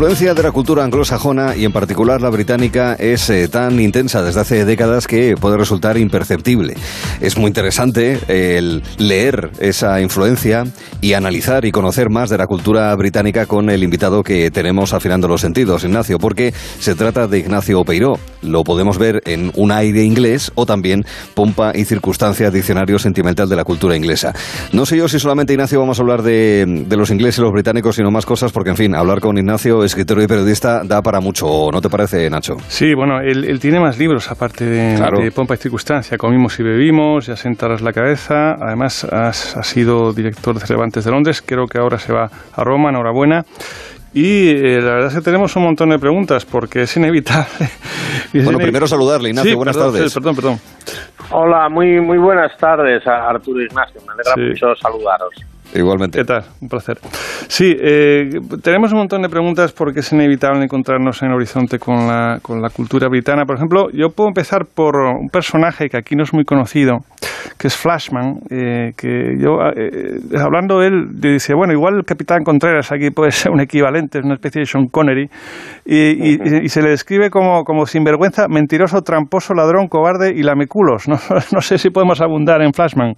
Influencia de la cultura anglosajona y en particular la británica es eh, tan intensa desde hace décadas que puede resultar imperceptible. Es muy interesante eh, el leer esa influencia y analizar y conocer más de la cultura británica con el invitado que tenemos afinando los sentidos, Ignacio, porque se trata de Ignacio Peiró. Lo podemos ver en un aire inglés o también pompa y circunstancia diccionario sentimental de la cultura inglesa. No sé yo si solamente Ignacio vamos a hablar de, de los ingleses y los británicos, sino más cosas, porque en fin, hablar con Ignacio Ignacio, escritor y periodista, da para mucho, ¿no te parece, Nacho? Sí, bueno, él, tiene más libros aparte de, Pompa y Circunstancia. Comimos y bebimos, ya sentarás la cabeza. Además, has, sido director de Cervantes de Londres. Creo que ahora se va a Roma, enhorabuena. Y eh, la verdad es que tenemos un montón de preguntas porque es inevitable. bueno, primero saludarle, Ignacio. buenas tardes. perdón, perdón. Hola, muy, muy buenas tardes, Arturo Ignacio. Me alegra mucho saludaros. Igualmente. ¿Qué tal? Un placer. Sí, eh, tenemos un montón de preguntas porque es inevitable encontrarnos en el horizonte con la, con la cultura británica. Por ejemplo, yo puedo empezar por un personaje que aquí no es muy conocido, que es Flashman, eh, que yo, eh, hablando de él, dice, bueno, igual el Capitán Contreras aquí puede ser un equivalente, es una especie de Sean Connery, y, y, se le describe como, como sinvergüenza, mentiroso, tramposo, ladrón, cobarde y lameculos. No, no sé si podemos abundar en Flashman.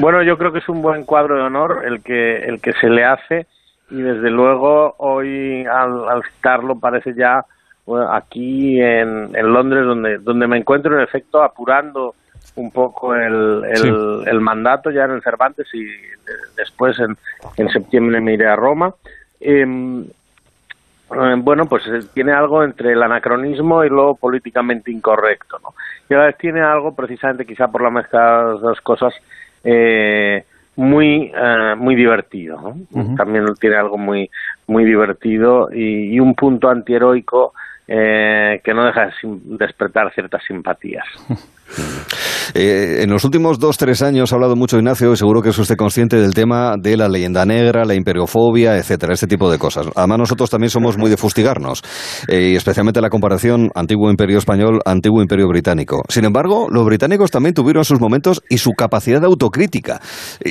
Bueno, yo creo que es un buen cuadro de honor el que, el que se le hace y desde luego hoy al, citarlo parece ya aquí en, en, Londres donde, donde me encuentro en efecto apurando un poco el, el, mandato ya en el Cervantes y después en, en septiembre me iré a Roma. Em, eh, bueno, pues eh, tiene algo entre el anacronismo y lo políticamente incorrecto, ¿no? Y a la vez tiene algo, precisamente quizá por la mezcla de las dos cosas, eh, muy eh, muy divertido también tiene algo muy muy divertido y, y un punto antiheroico eh, que no deja de despertar ciertas simpatías Eh, en los últimos dos, tres años ha hablado mucho Ignacio, y seguro que es usted consciente del tema de la leyenda negra, la imperiofobia, etcétera, este tipo de cosas. Además, nosotros también somos muy de fustigarnos, eh, y especialmente la comparación antiguo imperio español, antiguo imperio británico. Sin embargo, los británicos también tuvieron sus momentos y su capacidad de autocrítica,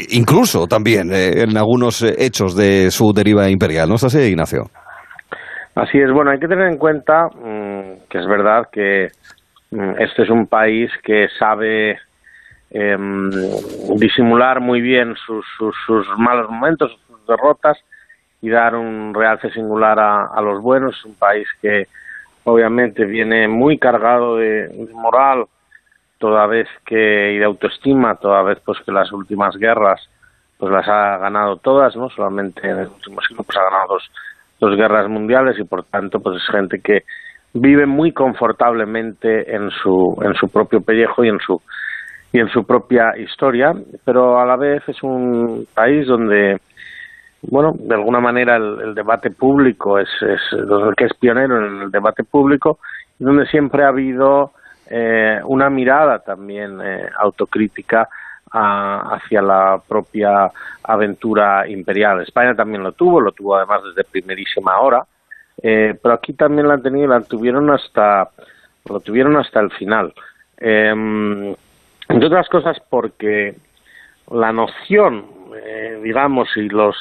incluso también en algunos hechos de su deriva imperial. ¿No es así, Ignacio? Así es, bueno, hay que tener en cuenta mm, que es verdad que Mm, este es un país que sabe em, disimular muy bien sus, malos momentos, sus derrotas y dar un realce singular a, los buenos. Es un país que obviamente viene muy cargado de, moral, toda vez que y de autoestima, toda vez pues que las últimas guerras pues las ha ganado todas, no solamente en el último siglo pues ha ganado dos, dos guerras mundiales y por tanto pues es gente que vive muy confortablemente en su, en su propio pellejo y en su, y en su propia historia, pero a la vez es un país donde, bueno, de alguna manera el, debate público es, es que es pionero en el debate público donde siempre ha habido eh, una mirada también eh, autocrítica hacia la propia aventura imperial. España también lo tuvo, lo tuvo además desde primerísima hora, eh, pero aquí también la han tenido la tuvieron hasta, lo tuvieron hasta el final. Eh, entre otras cosas porque la noción, eh, digamos, y los,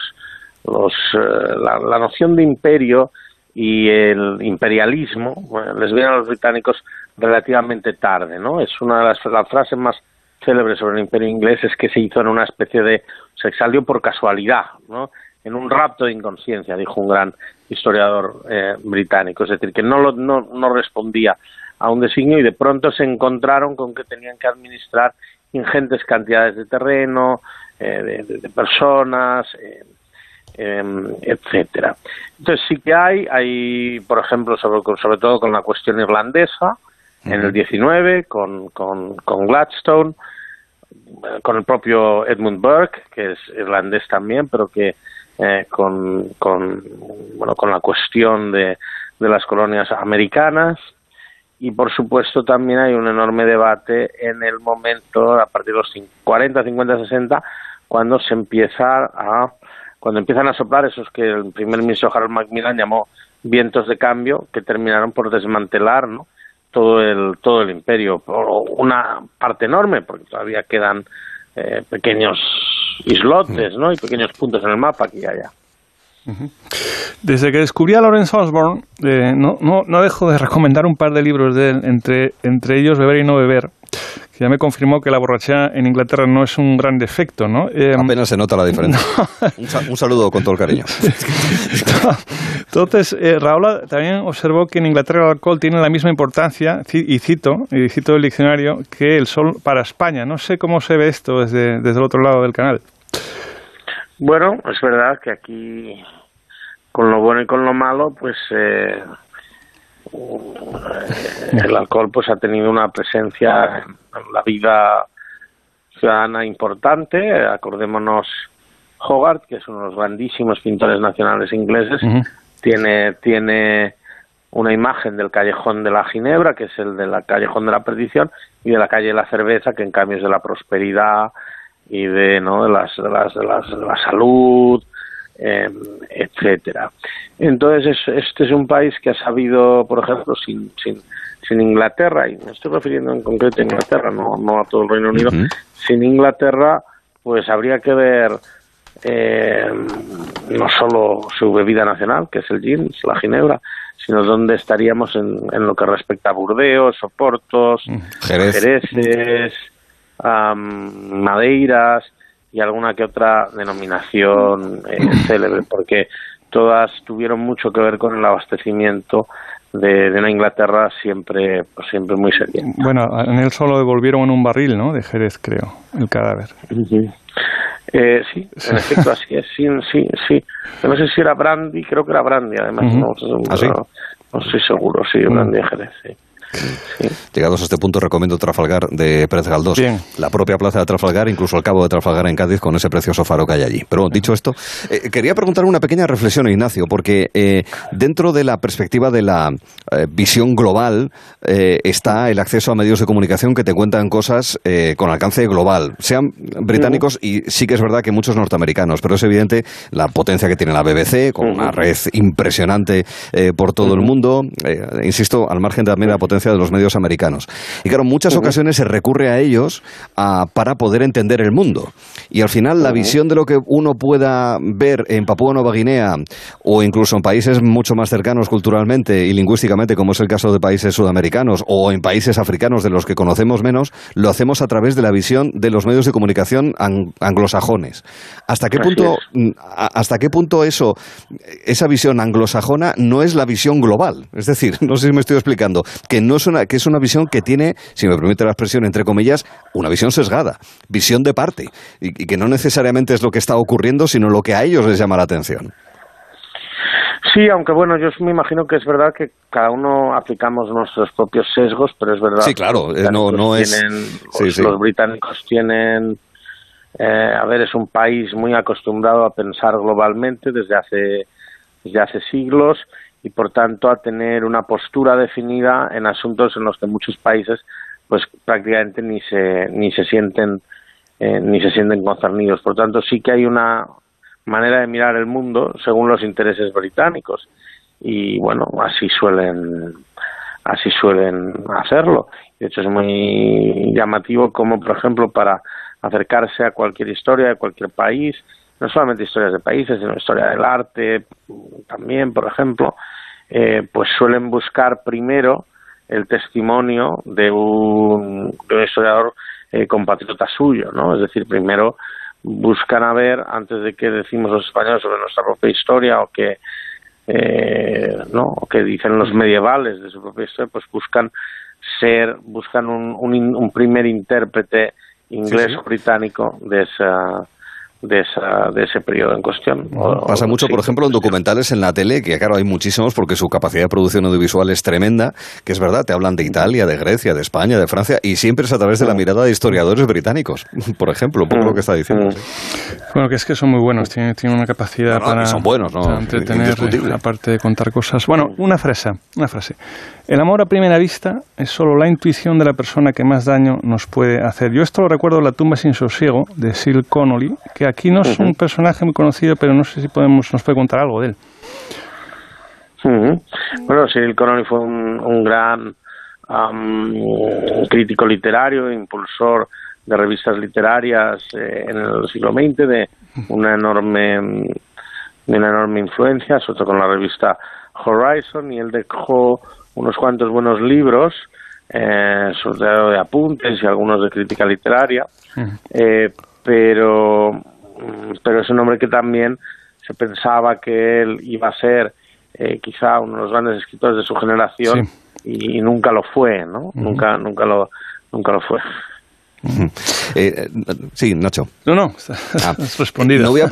los eh, la, noción de imperio y el imperialismo les viene a los británicos relativamente tarde, ¿no? Es una de las frases más célebres sobre el imperio inglés es que se hizo en una especie de, se salió por casualidad, ¿no? en un rapto de inconsciencia, dijo un gran historiador eh, británico, es decir, que no, no, no respondía a un designio y de pronto se encontraron con que tenían que administrar ingentes cantidades de terreno, eh, de, personas, eh, em, etcétera. Entonces sí que hay, hay por ejemplo, sobre, sobre todo con la cuestión irlandesa, en el 19, con, con, con Gladstone, con el propio Edmund Burke, que es irlandés también, pero que eh, con, con, bueno, con la cuestión de, de las colonias americanas y por supuesto también hay un enorme debate en el momento a partir de los 40, 50, 60 cuando se empieza a cuando empiezan a soplar esos que el primer ministro Harold Macmillan llamó vientos de cambio que terminaron por desmantelar ¿no? Todo el todo el imperio una parte enorme porque todavía quedan eh, pequeños islotes, ¿no? Y pequeños puntos en el mapa aquí y allá. Desde que descubrí a Lawrence Osborne, eh, no, no, no, dejo de recomendar un par de libros de él, entre, entre ellos Beber y no beber, ya me confirmó que la borrachera en Inglaterra no es un gran defecto, ¿no? Eh, Apenas se nota la diferencia. Un, saludo con todo el cariño. Entonces, eh, Raúl también observó que en Inglaterra el alcohol tiene la misma importancia, y cito, y cito el diccionario, que el sol para España. No sé cómo se ve esto desde, desde el otro lado del canal. Bueno, es verdad que aquí, con lo bueno y con lo malo, pues eh, el alcohol pues ha tenido una presencia en la vida ciudadana importante. Acordémonos Hogarth, que es uno de los grandísimos pintores nacionales ingleses, tiene, tiene una imagen del callejón de la Ginebra, que es el de la callejón de la perdición, y de la calle de la cerveza, que en cambio es de la prosperidad, y de, ¿no? de, las, de, las, de, las, de la salud, eh, etcétera. Entonces, este es un país que ha sabido, por ejemplo, sin, sin, sin Inglaterra, y me estoy refiriendo en concreto a Inglaterra, no, no a todo el Reino Unido, sin Inglaterra, pues habría que ver eh, no solo su bebida nacional, que es el gin, la ginebra, sino dónde estaríamos en, en lo que respecta a Burdeos, Oportos, Jereces, madeiras y alguna que otra denominación eh, célebre, porque todas tuvieron mucho que ver con el abastecimiento de, una Inglaterra siempre pues, siempre muy seria. Bueno, en él solo devolvieron en un barril, ¿no? De Jerez, creo, el cadáver. Eh, sí, en efecto, así es, sí, sí, sí. no sé si era brandy, creo que era brandy, además, no, ¿Ah, no, estoy seguro, sí, brandy de Jerez, sí. Llegados a este punto, recomiendo Trafalgar de Pérez Galdós. La propia plaza de Trafalgar, incluso el cabo de Trafalgar en Cádiz, con ese precioso faro que hay allí. Pero dicho esto, eh, quería preguntar una pequeña reflexión, Ignacio, porque eh, dentro de la perspectiva de la eh, visión global está el acceso a medios de comunicación que te cuentan cosas con alcance global, sean británicos y sí que es verdad que muchos norteamericanos, pero es evidente la potencia que tiene la BBC, con una red impresionante por todo el mundo. insisto, al margen también de la potencia de los medios americanos. Y claro, en muchas ocasiones se recurre a ellos para poder entender el mundo. Y al final la visión de lo que uno pueda ver en Papúa Nueva Guinea o incluso en países mucho más cercanos culturalmente y lingüísticamente, como es el caso de países sudamericanos o en países africanos de los que conocemos menos, lo hacemos a través de la visión de los medios de comunicación anglosajones. ¿Hasta qué punto, hasta qué punto eso, esa visión anglosajona no es la visión global? Es decir, no sé si me estoy explicando, que no es una, que es una visión que tiene, si me permite la expresión entre comillas, una visión sesgada, visión de parte, y, que no necesariamente es lo que está ocurriendo, sino lo que a ellos les llama la atención. Sí, aunque bueno, yo me imagino que es verdad que cada uno aplicamos nuestros propios sesgos, pero es verdad. Sí, claro, eh, no, no es. los, británicos tienen. Eh, a ver, es un país muy acostumbrado a pensar globalmente desde hace, desde hace siglos y por tanto a tener una postura definida en asuntos en los que muchos países pues prácticamente ni se ni se sienten eh, ni se sienten concernidos. Por tanto sí que hay una manera de mirar el mundo según los intereses británicos. Y bueno así suelen así suelen hacerlo. De hecho es muy llamativo como por ejemplo para acercarse a cualquier historia de cualquier país no solamente historias de países, sino historia del arte también, por ejemplo, eh, pues suelen buscar primero el testimonio de un, historiador eh, compatriota suyo, ¿no? Es decir, primero buscan a ver, antes de que decimos los españoles sobre nuestra propia historia o que, eh, ¿no? o que dicen los medievales de su propia historia, pues buscan ser, buscan un, un, primer intérprete inglés o británico de esa de, esa, de ese periodo en cuestión. Pasa mucho, por ejemplo, en documentales en la tele, que claro, hay muchísimos porque su capacidad de producción audiovisual es tremenda, que es verdad, te hablan de Italia, de Grecia, de España, de Francia, y siempre es a través de la mirada de historiadores británicos, por ejemplo, un poco lo que está diciendo. Bueno, que es que son muy buenos, tienen, una capacidad para, son buenos, ¿no? entretener, aparte de contar cosas. Bueno, una frase, una frase. El amor a primera vista es solo la intuición de la persona que más daño nos puede hacer. Yo esto lo recuerdo en La tumba sin sosiego, de Sil Connolly, que aquí no es un personaje muy conocido, pero no sé si podemos nos puede contar algo de él. Bueno, Cyril Connolly fue un, gran crítico literario, impulsor de revistas literarias eh, en el siglo XX, de una enorme de una enorme influencia, sobre todo con la revista Horizon, y él dejó unos cuantos buenos libros, eh, sobre todo de apuntes y algunos de crítica literaria, eh, pero, pero es un hombre que también se pensaba que él iba a ser eh, quizá uno de los grandes escritores de su generación y, nunca lo fue, ¿no? Nunca, nunca lo, nunca lo fue. Eh, sí, Nacho. No, no, ah, has respondido. No voy, a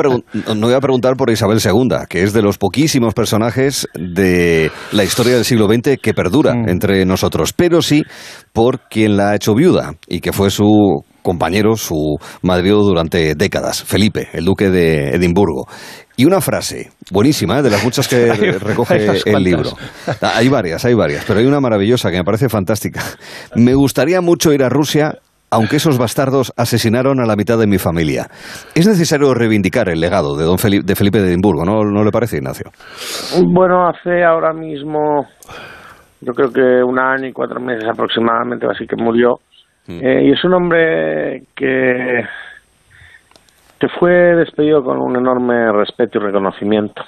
no voy a preguntar por Isabel II, que es de los poquísimos personajes de la historia del siglo XX que perdura mm. entre nosotros, pero sí por quien la ha hecho viuda y que fue su compañero, su marido durante décadas, Felipe, el duque de Edimburgo. Y una frase buenísima, ¿eh? de las muchas que recoge el libro. Ah, hay varias, hay varias, pero hay una maravillosa que me parece fantástica. Me gustaría mucho ir a Rusia aunque esos bastardos asesinaron a la mitad de mi familia. Es necesario reivindicar el legado de don Felipe de, Felipe de Edimburgo, ¿no, ¿no le parece, Ignacio? Bueno, hace ahora mismo, yo creo que un año y cuatro meses aproximadamente, así que murió. Mm. Eh, y es un hombre que, que fue despedido con un enorme respeto y reconocimiento.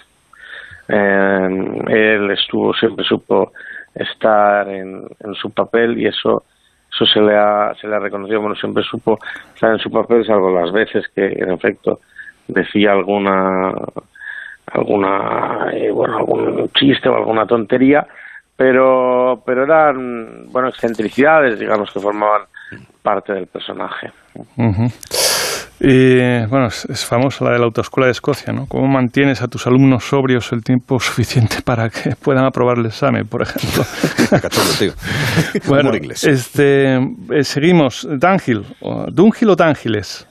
Eh, él estuvo, siempre supo estar en, en su papel y eso eso se le ha, se le ha reconocido, bueno, siempre supo estar en su papel, salvo las veces que, en efecto, decía alguna, alguna, eh, bueno, algún chiste o alguna tontería, pero, pero eran, bueno, excentricidades, digamos, que formaban parte del personaje. Y bueno, es, famosa la de la autoescuela de Escocia, ¿no? ¿Cómo mantienes a tus alumnos sobrios el tiempo suficiente para que puedan aprobar el examen, por ejemplo? bueno, este, eh, seguimos. Dunhill, ¿Dunhill o Dunhiles?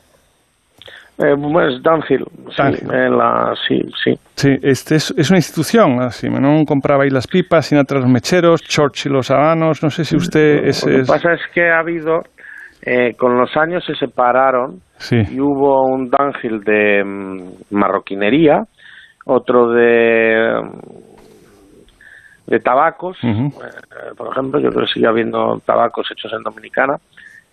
Eh, pues Dunhill, sí, la, sí, sí. Sí, este es, es una institución, así, ¿no? Compraba ahí las pipas, Sinatra los mecheros, Churchill los habanos, no sé si usted... Es, Lo que pasa es que ha habido, eh, con los años se separaron y hubo un Dunhill de mm, marroquinería, otro de de tabacos, eh, por ejemplo, yo creo que sigue habiendo tabacos hechos en Dominicana.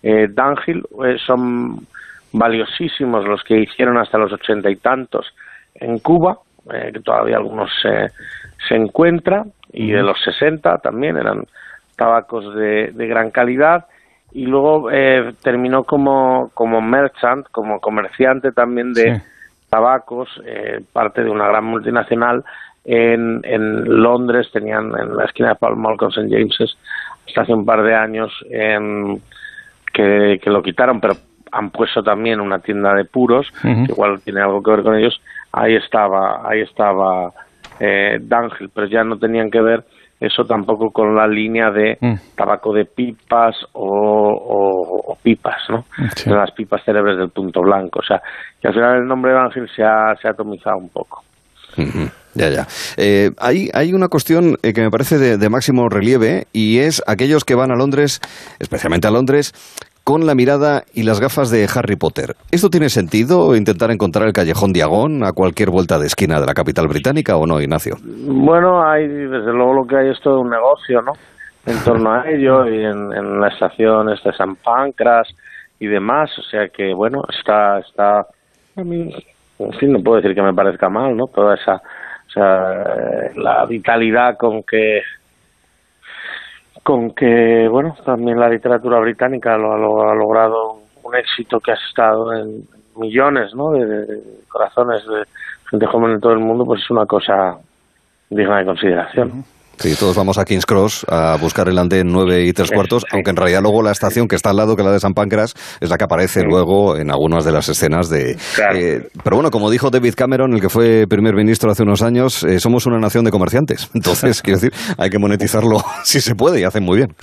Eh, eh, son valiosísimos los que hicieron hasta los ochenta y tantos en Cuba, eh, que todavía algunos se, se encuentran, y de los sesenta también eran tabacos de, de gran calidad y luego eh, terminó como, como merchant, como comerciante también de tabacos, eh, parte de una gran multinacional en, en Londres, tenían en la esquina de Paul Mall con St. James's hasta hace un par de años que, que lo quitaron, pero han puesto también una tienda de puros, que igual tiene algo que ver con ellos, ahí estaba, ahí estaba eh, pero ya no tenían que ver eso tampoco con la línea de mm. tabaco de pipas o, pipas, ¿no? Las pipas célebres del punto blanco. O sea, que al final el nombre de Ángel se ha, se ha atomizado un poco. Ya, ya. Eh, hay, hay una cuestión eh, que me parece de, de, máximo relieve y es aquellos que van a Londres, especialmente a Londres, con la mirada y las gafas de Harry Potter. ¿Esto tiene sentido, intentar encontrar el callejón Diagón a cualquier vuelta de esquina de la capital británica o no, Ignacio? Bueno, hay, desde luego lo que hay es todo un negocio, ¿no? En torno a ello y en, la estación de San Pancras y demás, o sea que, bueno, está, está, a mí, en fin, no puedo decir que me parezca mal, ¿no? Toda esa, o sea, la vitalidad con que con que, bueno, también la literatura británica lo, ha logrado un éxito que ha estado en millones, ¿no? De, corazones de gente joven en todo el mundo, pues es una cosa digna de consideración. Sí, todos vamos a King's Cross a buscar el andén 9 y 3 cuartos, aunque en realidad luego la estación que está al lado, que es la de San Pancras, es la que aparece luego en algunas de las escenas de... Eh, pero bueno, como dijo David Cameron, el que fue primer ministro hace unos años, eh, somos una nación de comerciantes. Entonces, quiero decir, hay que monetizarlo si se puede y hacen muy bien.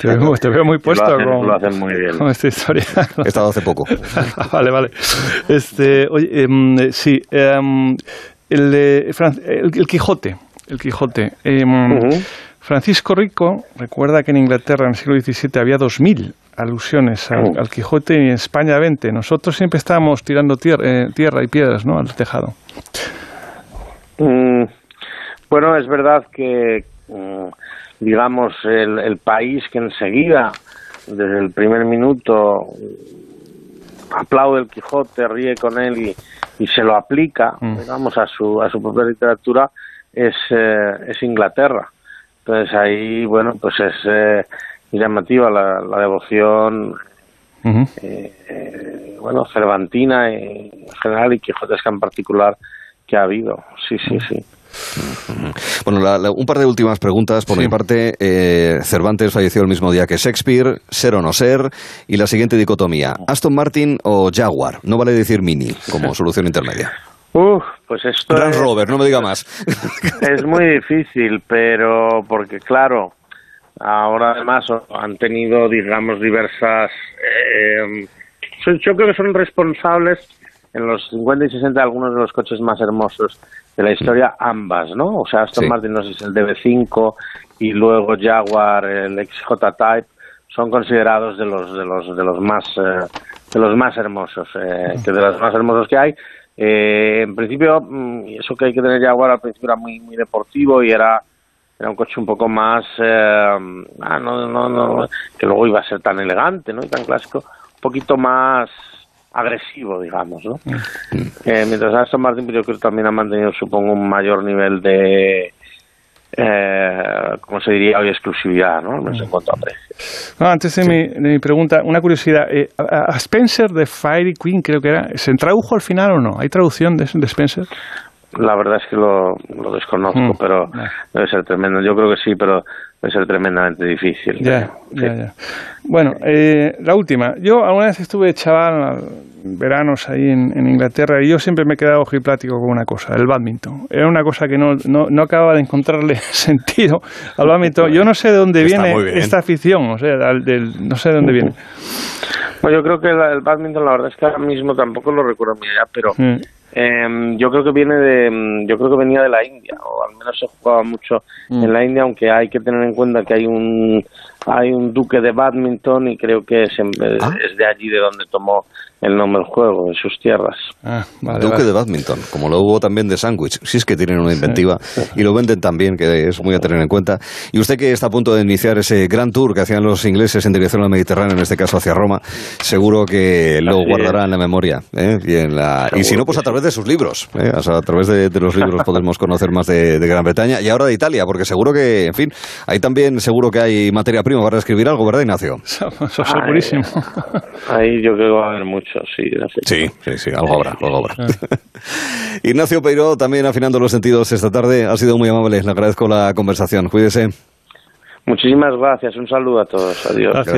Te veo, muy puesto lo hacen, muy bien. con esta historia. He estado hace poco. vale, vale. Este, oye, em, sí, em, el, el Quijote el Quijote. Em, Francisco Rico recuerda que en Inglaterra en el siglo XVII había 2.000 alusiones al, Quijote y en España 20. Nosotros siempre estábamos tirando eh, tierra y piedras ¿no? al tejado. Mm, bueno, es verdad que, mm, digamos, el, país que enseguida, desde el primer minuto, aplaude el Quijote, ríe con él y, y se lo aplica, mm. digamos, a su, a su propia literatura, es, eh, es Inglaterra. Entonces ahí, bueno, pues es eh, llamativa la, la devoción, eh, bueno, cervantina en general y quijotesca en particular que ha habido. Sí, sí, sí. Bueno, un par de últimas preguntas por mi parte. Eh, Cervantes falleció el mismo día que Shakespeare, ser o no ser, y la siguiente dicotomía, Aston Martin o Jaguar. No vale decir Mini como solución intermedia. Uf, pues esto Gran Rover, no me diga más. Es muy difícil, pero porque claro, ahora además han tenido, digamos, diversas... Eh, yo creo que son responsables en los 50 y 60 algunos de los coches más hermosos de la historia, ambas, ¿no? O sea, Aston Martin, no sé si es el DB5 y luego Jaguar, el XJ Type, son considerados de los de los de los más eh, de los más hermosos, eh, que de los más hermosos que hay. Eh, en principio, mm, eso que hay que tener Jaguar al principio era muy muy deportivo y era era un coche un poco más ah, no, no, no, que luego iba a ser tan elegante, ¿no? Y tan clásico, un poquito más agresivo, digamos, ¿no? Mm. Eh, mientras Aston Martin yo creo que también ha mantenido, supongo, un mayor nivel de, eh, ¿cómo se diría hoy? Exclusividad, ¿no? No en cuanto a precios. antes de, mi, de, mi, pregunta, una curiosidad. Eh, a Spencer de Fiery Queen, creo que era, ¿se tradujo al final o no? ¿Hay traducción de, de Spencer? La verdad es que lo, lo desconozco, mm. pero debe ser tremendo. Yo creo que sí, pero debe ser tremendamente difícil. Ya, ya, ya. Bueno, eh, la última. Yo alguna vez estuve chaval, veranos ahí en, Inglaterra, y yo siempre me he quedado ojiplático con una cosa, el badminton. Era una cosa que no, no, no acababa de encontrarle sentido al badminton. Yo no sé de dónde viene esta afición, o sea, del, no sé de dónde viene. Bueno, yo creo que el, badminton, la verdad es que ahora mismo tampoco lo recuerdo muy allá, pero... Eh, yo creo que viene de, mm, yo creo que venía de la India, o al menos se jugaba mucho mm. en la India, aunque hay que tener en cuenta que hay un, hay un duque de badminton y creo que es, ah. es de allí de donde tomó el nombre del juego, en sus tierras. Ah, Duque de badminton, como lo hubo también de sándwich. Si es que tienen una inventiva y lo venden también, que es muy a tener en cuenta. Y usted que está a punto de iniciar ese gran tour que hacían los ingleses en dirección al Mediterráneo, en este caso hacia Roma, seguro que lo guardará en la memoria. ¿eh? Y, en la... y si no, pues a través de sus libros. ¿eh? a través de, los libros podemos conocer más de, Gran Bretaña y ahora de Italia, porque seguro que, en fin, ahí también seguro que hay materia prima para escribir algo, ¿verdad, Ignacio? segurísimo. Ahí yo creo que va a haber mucho sí. Sí, sí, sí, algo habrá, algo habrá. Ignacio Peiro, también afinando los sentidos esta tarde, ha sido muy amable, le agradezco la conversación, cuídese. Muchísimas gracias, un saludo a todos, adiós. Gracias.